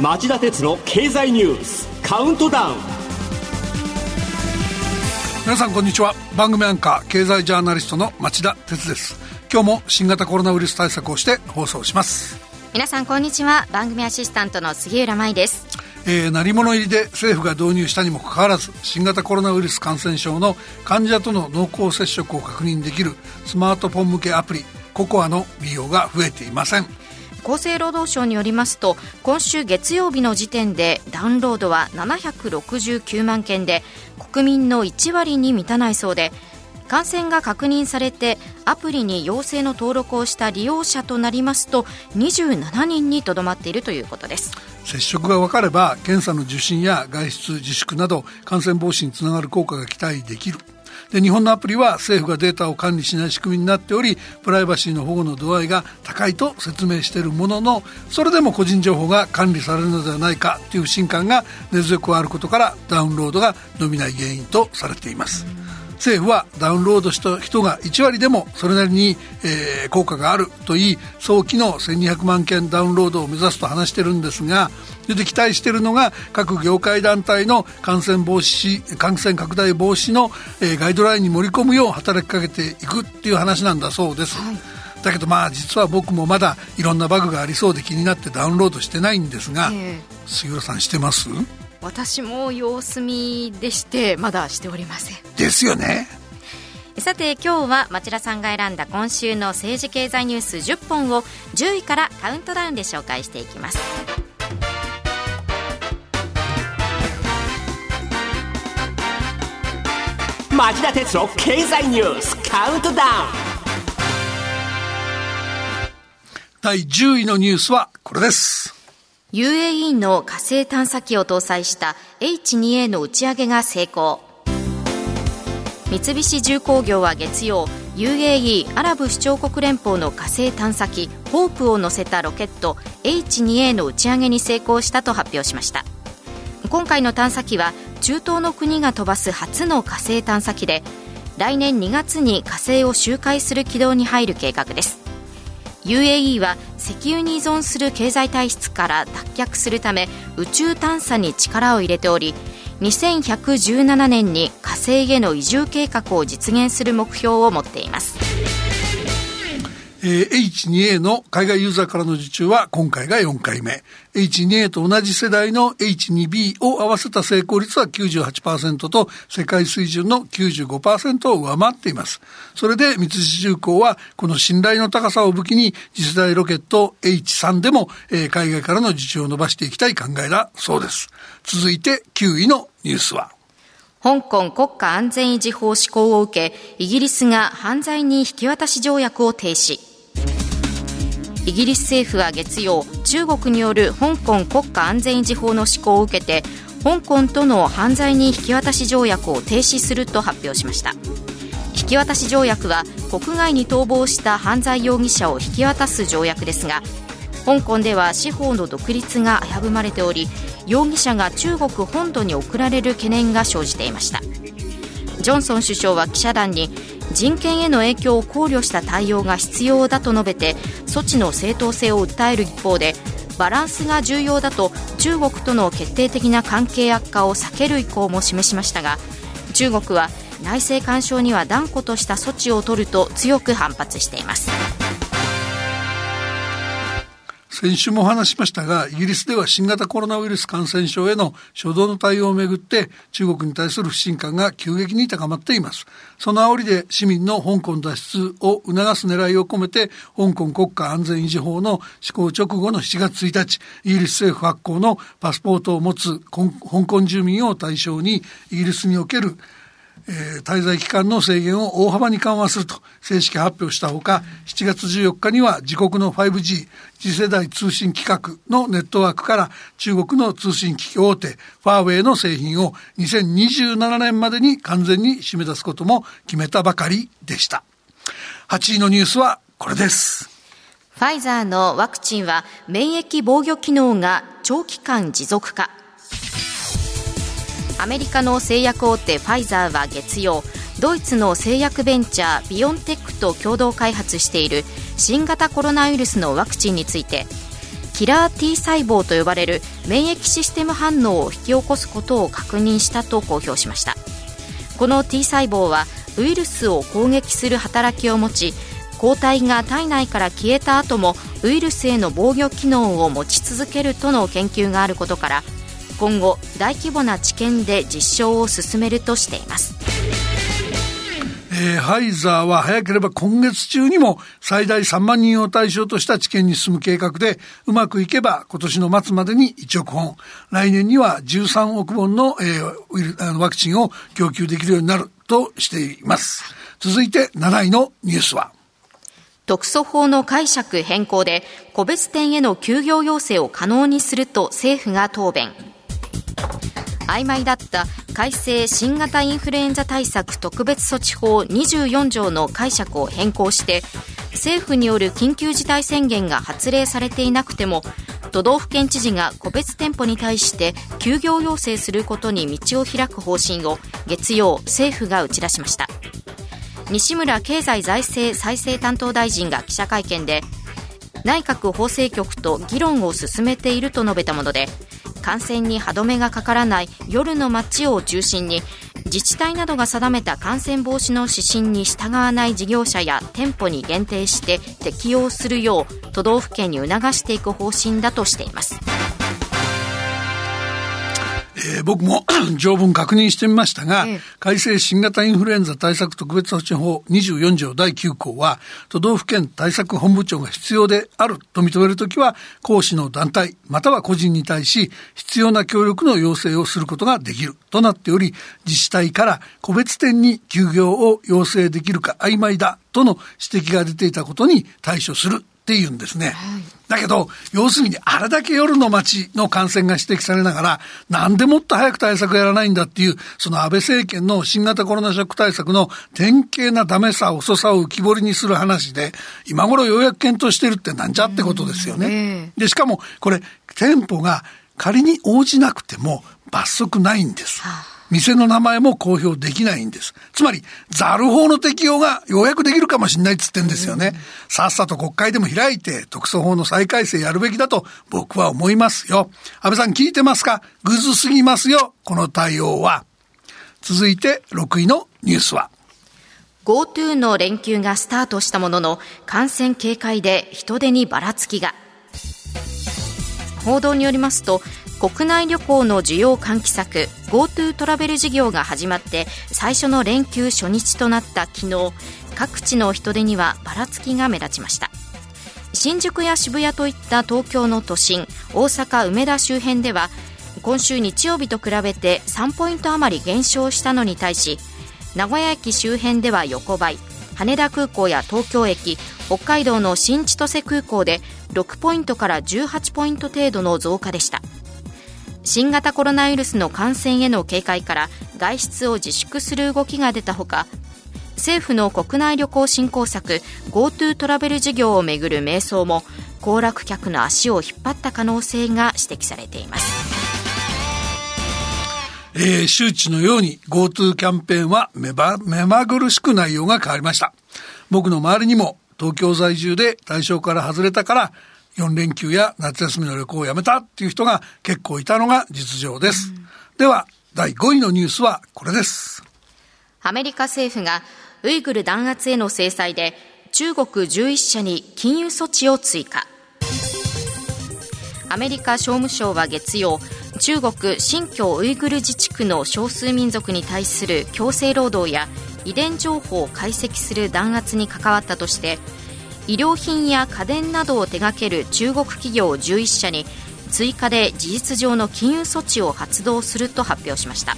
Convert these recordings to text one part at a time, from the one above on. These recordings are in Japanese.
町田鉄の経済ニュースカウントダウン。皆さんこんにちは。番組アンカー経済ジャーナリストの町田鉄です。今日も新型コロナウイルス対策をして放送します。皆さんこんにちは。番組アシスタントの杉浦舞ですえー、鳴り物入りで政府が導入したにもかかわらず新型コロナウイルス感染症の患者との濃厚接触を確認できるスマートフォン向けアプリココアの利用が増えていません。厚生労働省によりますと今週月曜日の時点でダウンロードは769万件で国民の1割に満たないそうで感染が確認されてアプリに陽性の登録をした利用者となりますと27人にとどまっているということです。接触が分かれば検査の受診や外出自粛など感染防止につながる効果が期待できるで日本のアプリは政府がデータを管理しない仕組みになっておりプライバシーの保護の度合いが高いと説明しているもののそれでも個人情報が管理されるのではないかという不信感が根強くあることからダウンロードが伸びない原因とされています。政府はダウンロードした人が1割でもそれなりに、えー、効果があるといい早期の1200万件ダウンロードを目指すと話してるんですがで期待しているのが各業界団体の感染防止感染拡大防止の、えー、ガイドラインに盛り込むよう働きかけていくっていう話なんだそうです。はい。だけどまあ実は僕もまだいろんなバグがありそうで気になってダウンロードしてないんですが、えー、杉浦さんしてます？私も様子見でしてまだしておりません。ですよね。さて今日は町田さんが選んだ今週の政治経済ニュース10本を10位からカウントダウンで紹介していきます。町田哲郎経済ニュースカウントダウン。第10位のニュースはこれです UAE の火星探査機を搭載した H2A の打ち上げが成功。三菱重工業は月曜 UAE アラブ首長国連邦の火星探査機ホープを載せたロケット H2A の打ち上げに成功したと発表しました。今回の探査機は中東の国が飛ばす初の火星探査機で来年2月に火星を周回する軌道に入る計画です。UAE は石油に依存する経済体質から脱却するため宇宙探査に力を入れており2117年に火星への移住計画を実現する目標を持っています。えー、H2A の海外ユーザーからの受注は今回が4回目。H2A と同じ世代の H2B を合わせた成功率は98%と世界水準の95%を上回っています。それで三菱重工はこの信頼の高さを武器に次世代ロケット H3 でも、えー、海外からの受注を伸ばしていきたい考えだそうです。続いて9位のニュースは香港国家安全維持法施行を受け、イギリスが犯罪人引き渡し条約を停止。イギリス政府は月曜中国による香港国家安全維持法の施行を受けて香港との犯罪人引き渡し条約を停止すると発表しました。引き渡し条約は国外に逃亡した犯罪容疑者を引き渡す条約ですが香港では司法の独立が危ぶまれており容疑者が中国本土に送られる懸念が生じていました。ジョンソン首相は記者団に人権への影響を考慮した対応が必要だと述べて措置の正当性を訴える一方でバランスが重要だと中国との決定的な関係悪化を避ける意向も示しましたが中国は内政干渉には断固とした措置を取ると強く反発しています。先週もお話しましたが、イギリスでは新型コロナウイルス感染症への初動の対応をめぐって中国に対する不信感が急激に高まっています。その煽りで市民の香港脱出を促す狙いを込めて、香港国家安全維持法の施行直後の7月1日、イギリス政府発行のパスポートを持つ香港住民を対象に、イギリスにおけるえー、滞在期間の制限を大幅に緩和すると正式発表したほか、7月14日には自国の 5G、次世代通信規格のネットワークから中国の通信機器大手、ファーウェイの製品を2027年までに完全に締め出すことも決めたばかりでした。8位のニュースはこれです。ファイザーのワクチンは免疫防御機能が長期間持続化。アメリカの製薬大手ファイザーは月曜ドイツの製薬ベンチャービオンテックと共同開発している新型コロナウイルスのワクチンについてキラー T 細胞と呼ばれる免疫システム反応を引き起こすことを確認したと公表しました。この T 細胞はウイルスを攻撃する働きを持ち抗体が体内から消えた後もウイルスへの防御機能を持ち続けるとの研究があることから今後大規模な治験で実証を進めるとしていますえー、ファイザーは早ければ今月中にも最大3万人を対象とした治験に進む計画で、うまくいけば今年の末までに1億本、来年には13億本の,、えー、ワクチンを供給できるようになるとしています。続いて7位のニュースは。特措法の解釈変更で個別店への休業要請を可能にすると政府が答弁。曖昧だった改正新型インフルエンザ対策特別措置法24条の解釈を変更して政府による緊急事態宣言が発令されていなくても都道府県知事が個別店舗に対して休業要請することに道を開く方針を月曜政府が打ち出しました。西村経済財政再生担当大臣が記者会見で内閣法制局と議論を進めていると述べたもので感染に歯止めがかからない夜の街を中心に自治体などが定めた感染防止の指針に従わない事業者や店舗に限定して適用するよう都道府県に促していく方針だとしています。えー、僕も 条文確認してみましたが、ええ、改正新型インフルエンザ対策特別措置法24条第9項は、都道府県対策本部長が必要であると認めるときは、講師の団体、または個人に対し、必要な協力の要請をすることができるとなっており、自治体から個別店に休業を要請できるか曖昧だとの指摘が出ていたことに対処するって言うんですね。はい、だけど、要するにあれだけ夜の街の感染が指摘されながら、なんでもっと早く対策やらないんだっていう、その安倍政権の新型コロナショック対策の典型なダメさ、遅さを浮き彫りにする話で、今頃ようやく検討してるってなんじゃってことですよね。で、しかもこれ、店舗が仮に応じなくても罰則ないんです。はあ店の名前も公表できないんです。つまり、ザル法の適用がようやくできるかもしれないっつってんですよね。さっさと国会でも開いて、特措法の再改正やるべきだと僕は思いますよ。安倍さん聞いてますか？ぐずすぎますよ、この対応は。続いて6位のニュースは。GoTo の連休がスタートしたものの、感染警戒で人手にばらつきが。報道によりますと、国内旅行の需要喚起策 GoTo トラベル事業が始まって最初の連休初日となった昨日各地の人出にはばらつきが目立ちました。新宿や渋谷といった東京の都心大阪梅田周辺では今週日曜日と比べて3ポイント余り減少したのに対し名古屋駅周辺では横ばい羽田空港や東京駅北海道の新千歳空港で6ポイントから18ポイント程度の増加でした。新型コロナウイルスの感染への警戒から外出を自粛する動きが出たほか政府の国内旅行振興策 GoTo トラベル事業をめぐる迷走も行楽客の足を引っ張った可能性が指摘されています。えー、周知のように GoTo キャンペーンは目ば目まぐるしく内容が変わりました。僕の周りにも東京在住で対象から外れたから4連休や夏休みの旅行をやめたっていう人が結構いたのが実情です。うん、では、第5位のニュースはこれです。アメリカ政府がウイグル弾圧への制裁で中国11社に金融措置を追加。アメリカ商務省は月曜、中国新疆ウイグル自治区の少数民族に対する強制労働や遺伝情報を解析する弾圧に関わったとして医療品や家電などを手掛ける中国企業11社に追加で事実上の金融措置を発動すると発表しました。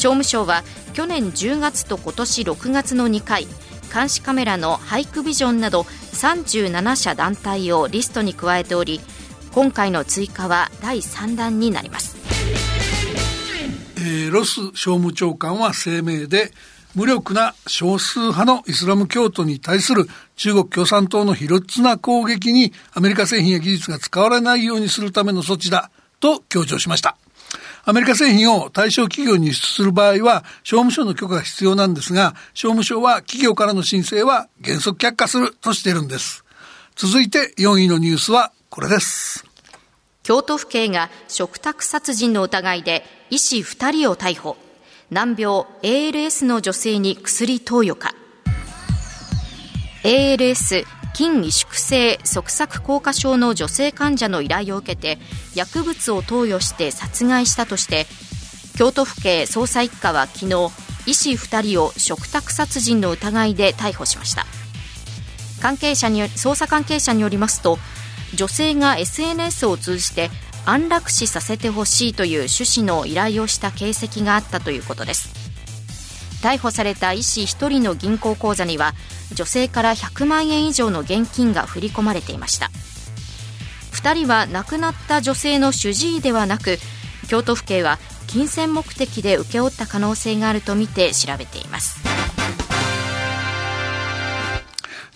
商務省は去年10月と今年6月の2回監視カメラのハイクビジョンなど37社団体をリストに加えており今回の追加は第3弾になります、えー、ロス商務長官は声明で無力な少数派のイスラム教徒に対する中国共産党の卑劣な攻撃にアメリカ製品や技術が使われないようにするための措置だと強調しました。アメリカ製品を対象企業に輸出する場合は、商務省の許可が必要なんですが、商務省は企業からの申請は原則却下するとしているんです。続いて4位のニュースはこれです。京都府警が嘱託殺人の疑いで医師2人を逮捕。難病 ALS の女性に薬投与か。ALS 筋萎縮性側索硬化症の女性患者の依頼を受けて薬物を投与して殺害したとして京都府警捜査一課は昨日医師2人を嘱託殺人の疑いで逮捕しました関係者に捜査関係者によりますと女性が SNS を通じて安楽死させてほしいという趣旨の依頼をした形跡があったということです。逮捕された医師1人の銀行口座には女性から100万円以上の現金が振り込まれていました。2人は亡くなった女性の主治医ではなく京都府警は金銭目的で請け負った可能性があるとみて調べています。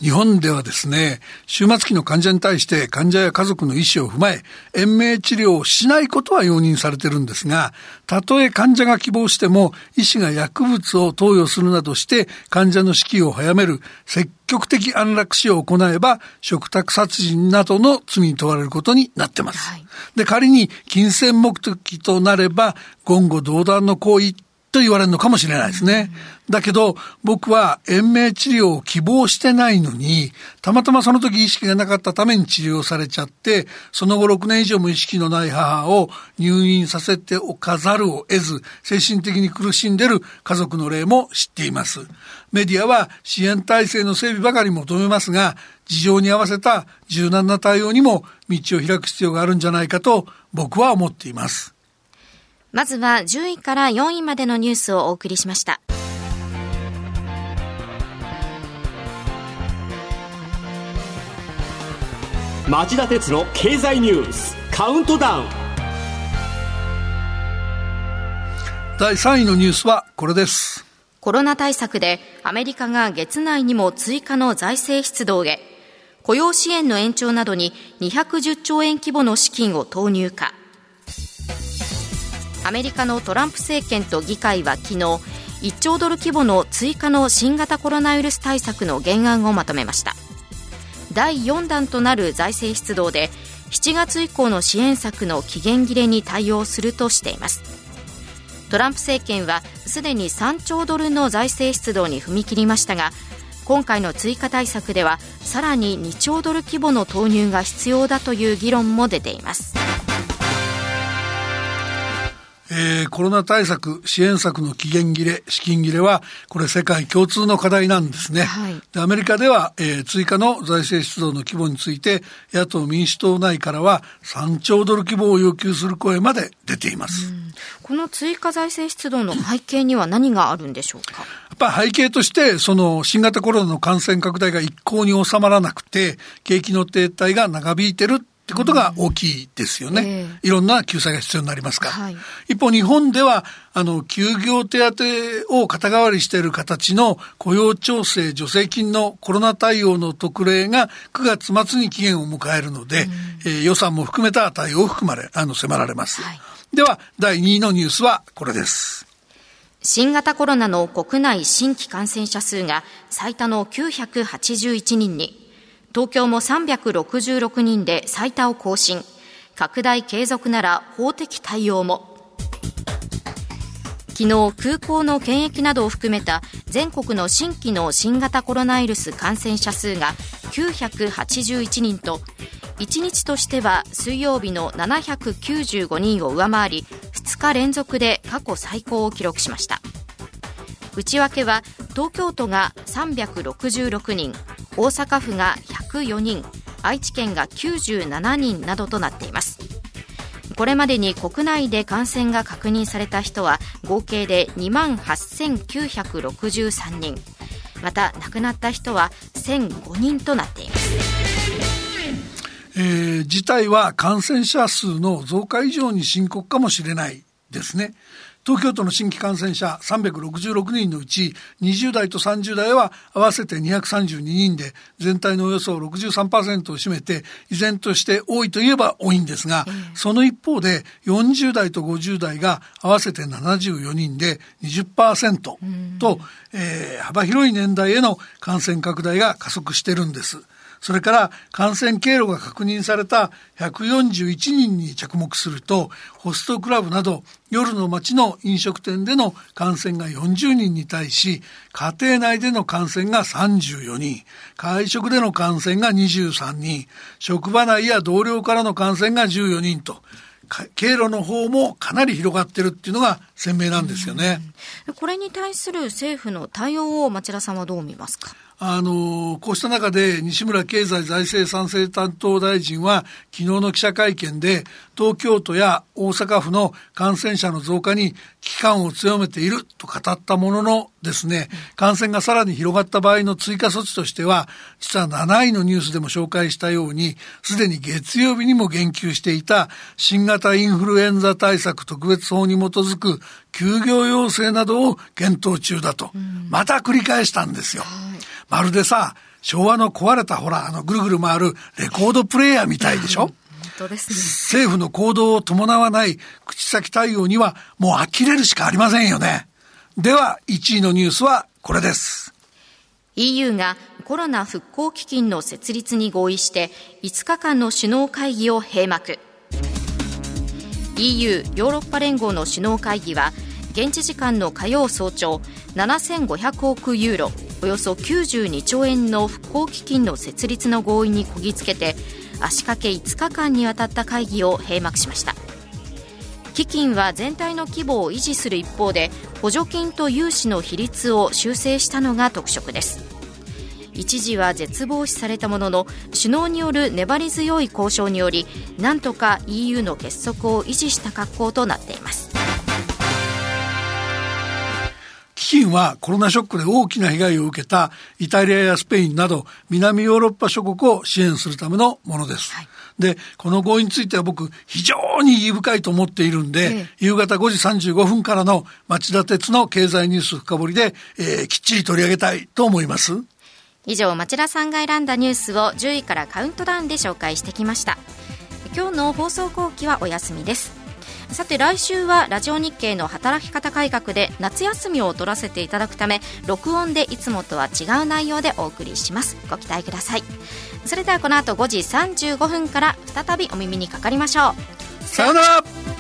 日本ではですね、終末期の患者に対して患者や家族の意思を踏まえ、延命治療をしないことは容認されてるんですが、たとえ患者が希望しても、医師が薬物を投与するなどして患者の死期を早める積極的安楽死を行えば、嘱託殺人などの罪に問われることになってます。はい、で、仮に金銭目的となれば、言語道断の行為と言われるのかもしれないですね。だけど、僕は延命治療を希望してないのに、たまたまその時意識がなかったために治療されちゃって、その後6年以上も意識のない母を入院させておかざるを得ず、精神的に苦しんでる家族の例も知っています。メディアは支援体制の整備ばかり求めますが、事情に合わせた柔軟な対応にも道を開く必要があるんじゃないかと僕は思っています。まずは10位から4位までのニュースをお送りしました。町田鉄の経済ニュースカウントダウン。第3位のニュースはこれです。コロナ対策でアメリカが月内にも追加の財政出動へ。雇用支援の延長などに210兆円規模の資金を投入かアメリカのトランプ政権と議会は昨日1兆ドル規模の追加の新型コロナウイルス対策の原案をまとめました。第4弾となる財政出動で7月以降の支援策の期限切れに対応するとしています。トランプ政権はすでに3兆ドルの財政出動に踏み切りましたが今回の追加対策ではさらに2兆ドル規模の投入が必要だという議論も出ています。えー、コロナ対策、支援策の期限切れ、資金切れは、これ世界共通の課題なんですね。はい、でアメリカでは、えー、追加の財政出動の規模について、野党民主党内からは3兆ドル規模を要求する声まで出ています。この追加財政出動の背景には何があるんでしょうか？やっぱ背景として、その新型コロナの感染拡大が一向に収まらなくて、景気の停滞が長引いてるってことが大きいですよね。うんえー、いろんな救済が必要になりますから。はい、一方、日本では、あの、休業手当を肩代わりしている形の雇用調整助成金のコロナ対応の特例が9月末に期限を迎えるので、うん、えー、予算も含めた対応を含まれ、あの、迫られます。はい、では、第2位のニュースはこれです。新型コロナの国内新規感染者数が最多の981人に、東京も366人で最多を更新。拡大継続なら法的対応も。昨日空港の検疫などを含めた全国の新規の新型コロナウイルス感染者数が981人と1日としては水曜日の795人を上回り2日連続で過去最高を記録しました。内訳は東京都が366人大阪府が104人愛知県が97人などとなっています。これまでに国内で感染が確認された人は合計で2万8963人また亡くなった人は1005人となっています。えー、事態は感染者数の増加以上に深刻かもしれないですね。東京都の新規感染者366人のうち20代と30代は合わせて232人で全体のおよそ63%を占めて依然として多いといえば多いんですが、その一方で40代と50代が合わせて74人で20%と、えー、幅広い年代への感染拡大が加速してるんです。それから感染経路が確認された141人に着目すると、ホストクラブなど夜の街の飲食店での感染が40人に対し、家庭内での感染が34人、会食での感染が23人、職場内や同僚からの感染が14人と、経路の方もかなり広がってるっていうのが鮮明なんですよね。これに対する政府の対応を町田さんはどう見ますか？あの、こうした中で西村経済財政賛成担当大臣は昨日の記者会見で東京都や大阪府の感染者の増加に危機感を強めていると語ったもののですね、感染がさらに広がった場合の追加措置としては、実は7位のニュースでも紹介したように、すでに月曜日にも言及していた新型インフルエンザ対策特別法に基づく休業要請などを検討中だと、また繰り返したんですよ。まるでさ、昭和の壊れたほら、あの、ぐるぐる回るレコードプレイヤーみたいでしょ、ね。政府の行動を伴わない口先対応にはもう呆れるしかありませんよね。では、1位のニュースはこれです。EU がコロナ復興基金の設立に合意して5日間の首脳会議を閉幕 EU ヨーロッパ連合の首脳会議は現地時間の火曜早朝7500億ユーロおよそ92兆円の復興基金の設立の合意にこぎつけて足掛け5日間にわたった会議を閉幕しました。基金は全体の規模を維持する一方で補助金と融資の比率を修正したのが特色です。一時は絶望視されたものの首脳による粘り強い交渉によりなんとか EU の結束を維持した格好となっています基金はコロナショックで大きな被害を受けたイタリアやスペインなど南ヨーロッパ諸国を支援するためのものです。はい、で、この合意については僕非常に意義深いと思っているんで、ええ、夕方5時35分からの町田鉄の経済ニュース深掘りで、えー、きっちり取り上げたいと思います。以上、町田さんが選んだニュースを10位からカウントダウンで紹介してきました。今日の放送後期はお休みです。さて来週はラジオ日経の働き方改革で夏休みを取らせていただくため録音でいつもとは違う内容でお送りしますご期待くださいそれではこの後5時35分から再びお耳にかかりましょうさようなら